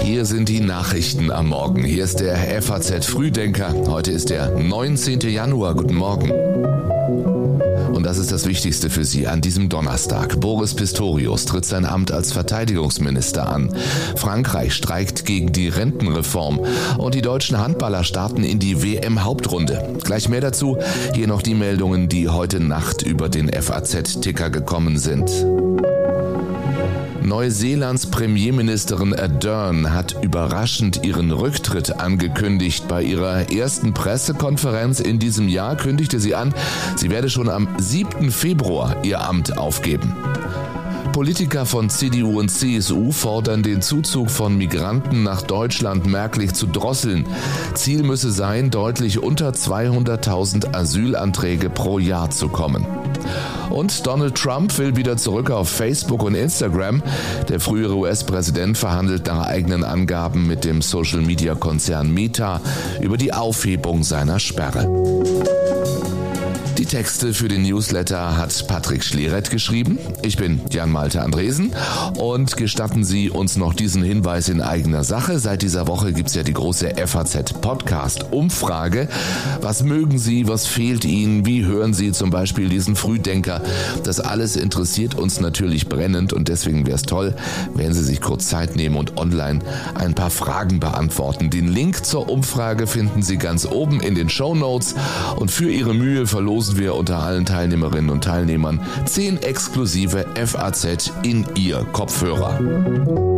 Hier sind die Nachrichten am Morgen. Hier ist der FAZ Frühdenker. Heute ist der 19. Januar. Guten Morgen. Und das ist das Wichtigste für Sie an diesem Donnerstag. Boris Pistorius tritt sein Amt als Verteidigungsminister an. Frankreich streikt gegen die Rentenreform. Und die deutschen Handballer starten in die WM-Hauptrunde. Gleich mehr dazu. Hier noch die Meldungen, die heute Nacht über den FAZ-Ticker gekommen sind. Neuseelands Premierministerin Ardern hat überraschend ihren Rücktritt angekündigt. Bei ihrer ersten Pressekonferenz in diesem Jahr kündigte sie an, sie werde schon am 7. Februar ihr Amt aufgeben. Politiker von CDU und CSU fordern den Zuzug von Migranten nach Deutschland merklich zu drosseln. Ziel müsse sein, deutlich unter 200.000 Asylanträge pro Jahr zu kommen. Und Donald Trump will wieder zurück auf Facebook und Instagram. Der frühere US-Präsident verhandelt nach eigenen Angaben mit dem Social-Media-Konzern Meta über die Aufhebung seiner Sperre. Die Texte für den Newsletter hat Patrick Schleret geschrieben. Ich bin Jan-Malte Andresen und gestatten Sie uns noch diesen Hinweis in eigener Sache. Seit dieser Woche gibt es ja die große FAZ Podcast Umfrage. Was mögen Sie? Was fehlt Ihnen? Wie hören Sie zum Beispiel diesen Frühdenker? Das alles interessiert uns natürlich brennend und deswegen wäre es toll, wenn Sie sich kurz Zeit nehmen und online ein paar Fragen beantworten. Den Link zur Umfrage finden Sie ganz oben in den Show Notes und für Ihre Mühe verlosen wir unter allen Teilnehmerinnen und Teilnehmern 10 exklusive FAZ in ihr Kopfhörer.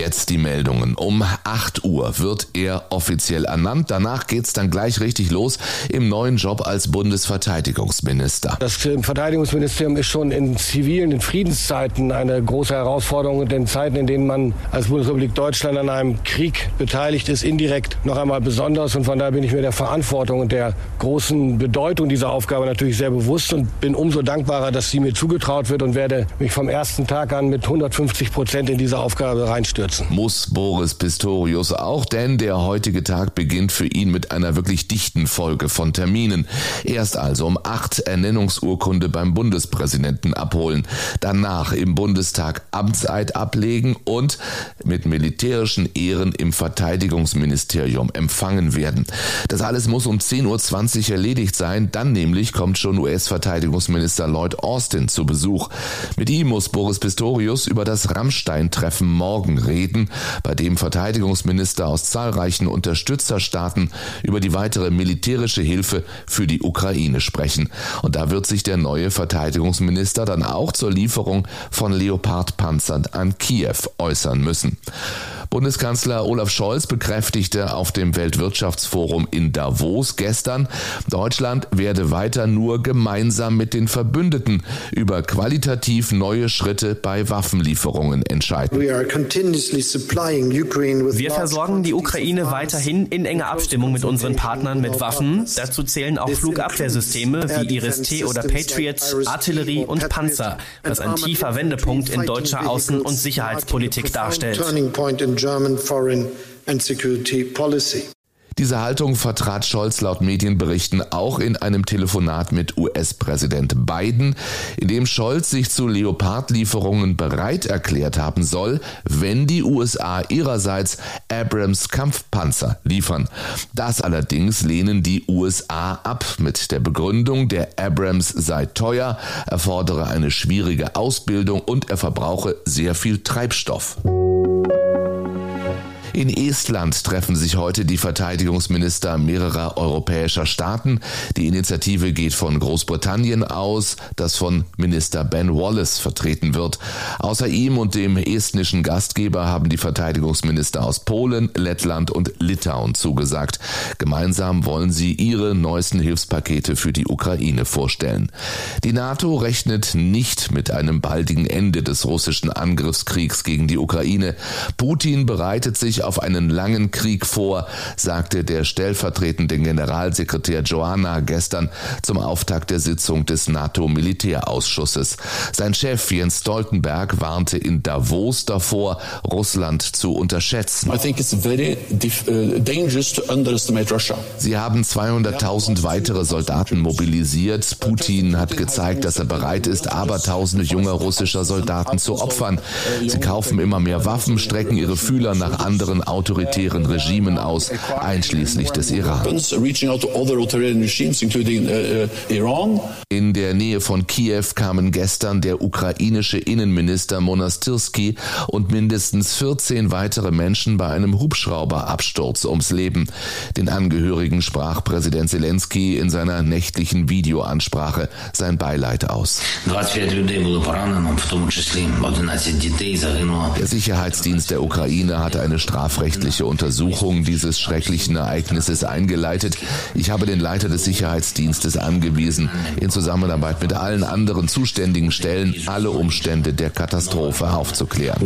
Jetzt die Meldungen. Um 8 Uhr wird er offiziell ernannt. Danach geht's dann gleich richtig los im neuen Job als Bundesverteidigungsminister. Das Verteidigungsministerium ist schon in zivilen, in Friedenszeiten eine große Herausforderung und in Zeiten, in denen man als Bundesrepublik Deutschland an einem Krieg beteiligt ist, indirekt noch einmal besonders. Und von daher bin ich mir der Verantwortung und der großen Bedeutung dieser Aufgabe natürlich sehr bewusst und bin umso dankbarer, dass sie mir zugetraut wird und werde mich vom ersten Tag an mit 150 Prozent in diese Aufgabe reinstellen stürzen. Muss Boris Pistorius auch, denn der heutige Tag beginnt für ihn mit einer wirklich dichten Folge von Terminen. Erst also um acht Ernennungsurkunde beim Bundespräsidenten abholen, danach im Bundestag Amtseid ablegen und mit militärischen Ehren im Verteidigungsministerium empfangen werden. Das alles muss um 10.20 Uhr erledigt sein, dann nämlich kommt schon US-Verteidigungsminister Lloyd Austin zu Besuch. Mit ihm muss Boris Pistorius über das Rammstein-Treffen morgen reden reden, bei dem Verteidigungsminister aus zahlreichen Unterstützerstaaten über die weitere militärische Hilfe für die Ukraine sprechen. Und da wird sich der neue Verteidigungsminister dann auch zur Lieferung von Leopard-Panzern an Kiew äußern müssen. Bundeskanzler Olaf Scholz bekräftigte auf dem Weltwirtschaftsforum in Davos gestern, Deutschland werde weiter nur gemeinsam mit den Verbündeten über qualitativ neue Schritte bei Waffenlieferungen entscheiden. Wir versorgen die Ukraine weiterhin in enger Abstimmung mit unseren Partnern mit Waffen. Dazu zählen auch Flugabwehrsysteme wie Iris-T oder Patriots, Artillerie und Panzer, was ein tiefer Wendepunkt in deutscher Außen- und Sicherheitspolitik darstellt. German foreign and security policy. Diese Haltung vertrat Scholz laut Medienberichten auch in einem Telefonat mit US-Präsident Biden, in dem Scholz sich zu Leopard-Lieferungen bereit erklärt haben soll, wenn die USA ihrerseits Abrams Kampfpanzer liefern. Das allerdings lehnen die USA ab mit der Begründung, der Abrams sei teuer, erfordere eine schwierige Ausbildung und er verbrauche sehr viel Treibstoff. In Estland treffen sich heute die Verteidigungsminister mehrerer europäischer Staaten. Die Initiative geht von Großbritannien aus, das von Minister Ben Wallace vertreten wird. Außer ihm und dem estnischen Gastgeber haben die Verteidigungsminister aus Polen, Lettland und Litauen zugesagt. Gemeinsam wollen sie ihre neuesten Hilfspakete für die Ukraine vorstellen. Die NATO rechnet nicht mit einem baldigen Ende des russischen Angriffskriegs gegen die Ukraine. Putin bereitet sich sich auf einen langen Krieg vor, sagte der stellvertretende Generalsekretär Joanna gestern zum Auftakt der Sitzung des NATO-Militärausschusses. Sein Chef Jens Stoltenberg warnte in Davos davor, Russland zu unterschätzen. Uh, Sie haben 200.000 weitere Soldaten mobilisiert. Putin hat gezeigt, dass er bereit ist, abertausende junger russischer Soldaten zu opfern. Sie kaufen immer mehr Waffen, strecken ihre Fühler nach anderen autoritären Regimen aus, einschließlich des Iran. In der Nähe von Kiew kamen gestern der ukrainische Innenminister Monastirski und mindestens 14 weitere Menschen bei einem Hubschrauberabsturz ums Leben. Den Angehörigen sprach Präsident Zelensky in seiner nächtlichen Videoansprache sein Beileid aus. Der Sicherheitsdienst der Ukraine hatte eine strafrechtliche Untersuchung dieses schrecklichen Ereignisses eingeleitet. Ich habe den Leiter des Sicherheitsdienstes angewiesen, in Zusammenarbeit mit allen anderen zuständigen Stellen alle Umstände der Katastrophe aufzuklären.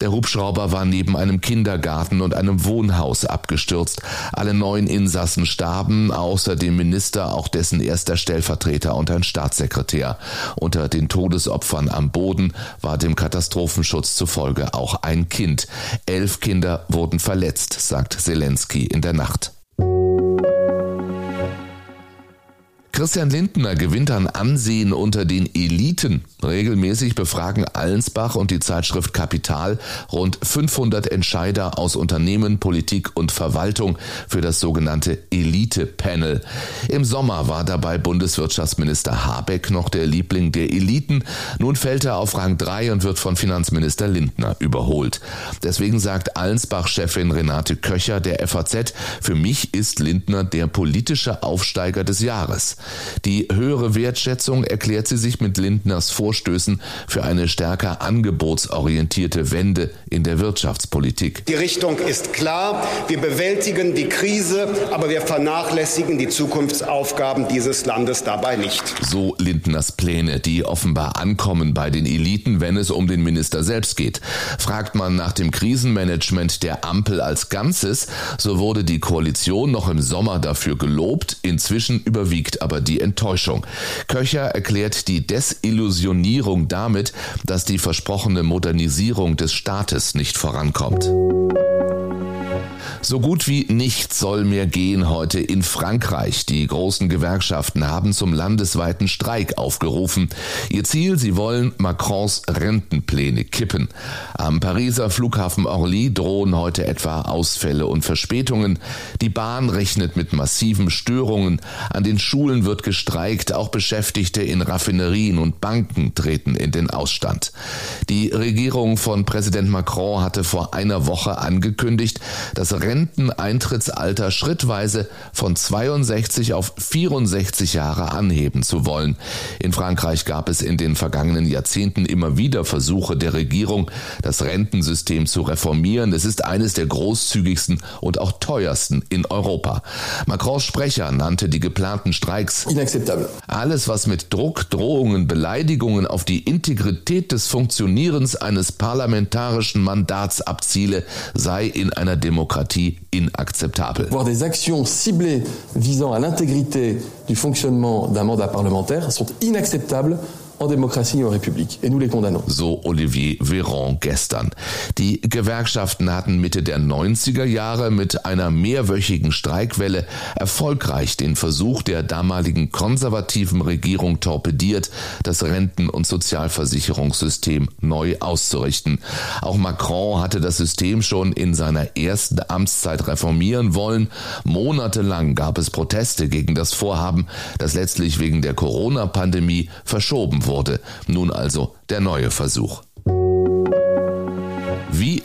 Der Hubschrauber war neben einem Kindergarten und einem Wohnhaus abgestürzt. Alle neun Insassen starben, außer dem Minister auch dessen erster Stellvertreter und ein Staatssekretär. Unter den Todesopfern am Boden war dem Katastrophenschutz zufolge auch ein Kind. Elf Kinder wurden verletzt, sagt Zelensky in der Nacht. Christian Lindner gewinnt an Ansehen unter den Eliten. Regelmäßig befragen Allensbach und die Zeitschrift Kapital rund 500 Entscheider aus Unternehmen, Politik und Verwaltung für das sogenannte Elite-Panel. Im Sommer war dabei Bundeswirtschaftsminister Habeck noch der Liebling der Eliten. Nun fällt er auf Rang 3 und wird von Finanzminister Lindner überholt. Deswegen sagt Allensbach-Chefin Renate Köcher der FAZ, für mich ist Lindner der politische Aufsteiger des Jahres. Die höhere Wertschätzung erklärt sie sich mit Lindners Vorstößen für eine stärker angebotsorientierte Wende in der Wirtschaftspolitik. Die Richtung ist klar. Wir bewältigen die Krise, aber wir vernachlässigen die Zukunftsaufgaben dieses Landes dabei nicht. So Lindners Pläne, die offenbar ankommen bei den Eliten, wenn es um den Minister selbst geht. Fragt man nach dem Krisenmanagement der Ampel als Ganzes, so wurde die Koalition noch im Sommer dafür gelobt, inzwischen überwiegt aber die Enttäuschung. Köcher erklärt die Desillusionierung damit, dass die versprochene Modernisierung des Staates nicht vorankommt. So gut wie nichts soll mehr gehen heute in Frankreich. Die großen Gewerkschaften haben zum landesweiten Streik aufgerufen. Ihr Ziel, sie wollen Macrons Rentenpläne kippen. Am Pariser Flughafen Orly drohen heute etwa Ausfälle und Verspätungen. Die Bahn rechnet mit massiven Störungen. An den Schulen wird gestreikt. Auch Beschäftigte in Raffinerien und Banken treten in den Ausstand. Die Regierung von Präsident Macron hatte vor einer Woche angekündigt, dass Renteneintrittsalter schrittweise von 62 auf 64 Jahre anheben zu wollen. In Frankreich gab es in den vergangenen Jahrzehnten immer wieder Versuche der Regierung, das Rentensystem zu reformieren. Es ist eines der großzügigsten und auch teuersten in Europa. Macrons Sprecher nannte die geplanten Streiks alles, was mit Druck, Drohungen, Beleidigungen auf die Integrität des Funktionierens eines parlamentarischen Mandats abziele, sei in einer Demokratie Inakzeptabel. Voir des actions ciblées visant à l'intégrité du fonctionnement d'un mandat parlementaire sont inacceptables en démocratie et en République. Et nous les condamnons. So Olivier Véran gestern. Die Gewerkschaften hatten Mitte der 90er Jahre mit einer mehrwöchigen Streikwelle erfolgreich den Versuch der damaligen konservativen Regierung torpediert, das Renten- und Sozialversicherungssystem neu auszurichten. Auch Macron hatte das System schon in seiner ersten Amtszeit reformieren wollen. Monatelang gab es Proteste gegen das Vorhaben, das letztlich wegen der Corona-Pandemie verschoben wurde wurde. Nun also der neue Versuch.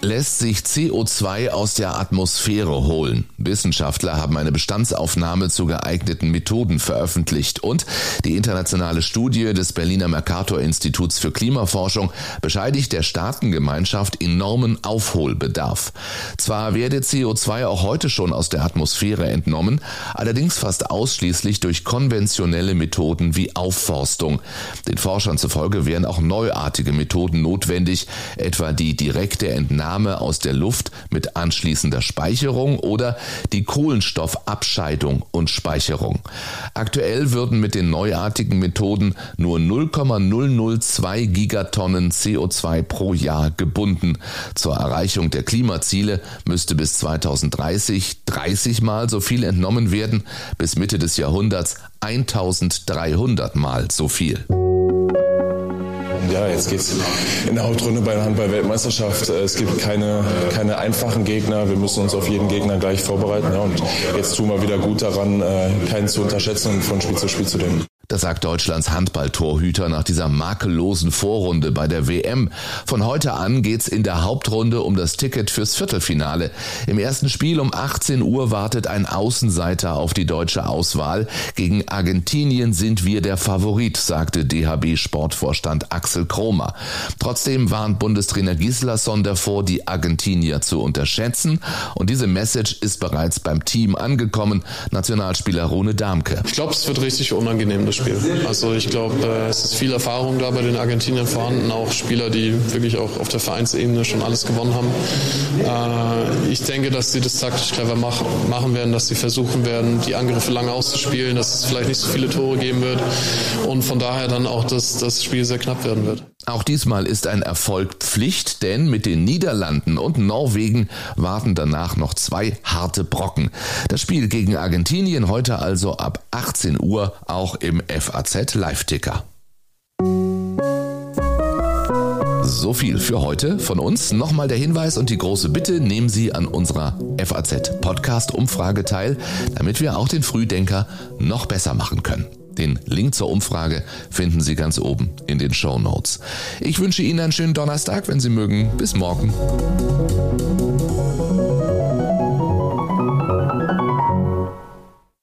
Lässt sich CO2 aus der Atmosphäre holen. Wissenschaftler haben eine Bestandsaufnahme zu geeigneten Methoden veröffentlicht und die internationale Studie des Berliner Mercator Instituts für Klimaforschung bescheidigt der Staatengemeinschaft enormen Aufholbedarf. Zwar werde CO2 auch heute schon aus der Atmosphäre entnommen, allerdings fast ausschließlich durch konventionelle Methoden wie Aufforstung. Den Forschern zufolge wären auch neuartige Methoden notwendig, etwa die direkte Entnahme aus der Luft mit anschließender Speicherung oder die Kohlenstoffabscheidung und Speicherung. Aktuell würden mit den neuartigen Methoden nur 0,002 Gigatonnen CO2 pro Jahr gebunden. Zur Erreichung der Klimaziele müsste bis 2030 30 Mal so viel entnommen werden, bis Mitte des Jahrhunderts 1300 Mal so viel. Ja, jetzt geht's in der Hauptrunde bei der Handball-Weltmeisterschaft. Es gibt keine, keine einfachen Gegner. Wir müssen uns auf jeden Gegner gleich vorbereiten. Ja, und jetzt tun wir wieder gut daran, äh, keinen zu unterschätzen und von Spiel zu Spiel zu denken. Das sagt Deutschlands Handballtorhüter nach dieser makellosen Vorrunde bei der WM. Von heute an geht's in der Hauptrunde um das Ticket fürs Viertelfinale. Im ersten Spiel um 18 Uhr wartet ein Außenseiter auf die deutsche Auswahl. Gegen Argentinien sind wir der Favorit, sagte DHB-Sportvorstand Axel Kromer. Trotzdem warnt Bundestrainer Gislason davor, die Argentinier zu unterschätzen. Und diese Message ist bereits beim Team angekommen. Nationalspieler Rune Damke. Ich glaube, es wird richtig unangenehm Spiel. Also ich glaube, äh, es ist viel Erfahrung da bei den Argentiniern vorhanden, auch Spieler, die wirklich auch auf der Vereinsebene schon alles gewonnen haben. Äh, ich denke, dass sie das taktisch clever machen werden, dass sie versuchen werden, die Angriffe lange auszuspielen, dass es vielleicht nicht so viele Tore geben wird und von daher dann auch das, das Spiel sehr knapp werden wird. Auch diesmal ist ein Erfolg Pflicht, denn mit den Niederlanden und Norwegen warten danach noch zwei harte Brocken. Das Spiel gegen Argentinien heute also ab 18 Uhr auch im FAZ Live-Ticker. So viel für heute von uns. Nochmal der Hinweis und die große Bitte, nehmen Sie an unserer FAZ Podcast Umfrage teil, damit wir auch den Frühdenker noch besser machen können. Den Link zur Umfrage finden Sie ganz oben in den Show Notes. Ich wünsche Ihnen einen schönen Donnerstag, wenn Sie mögen. Bis morgen.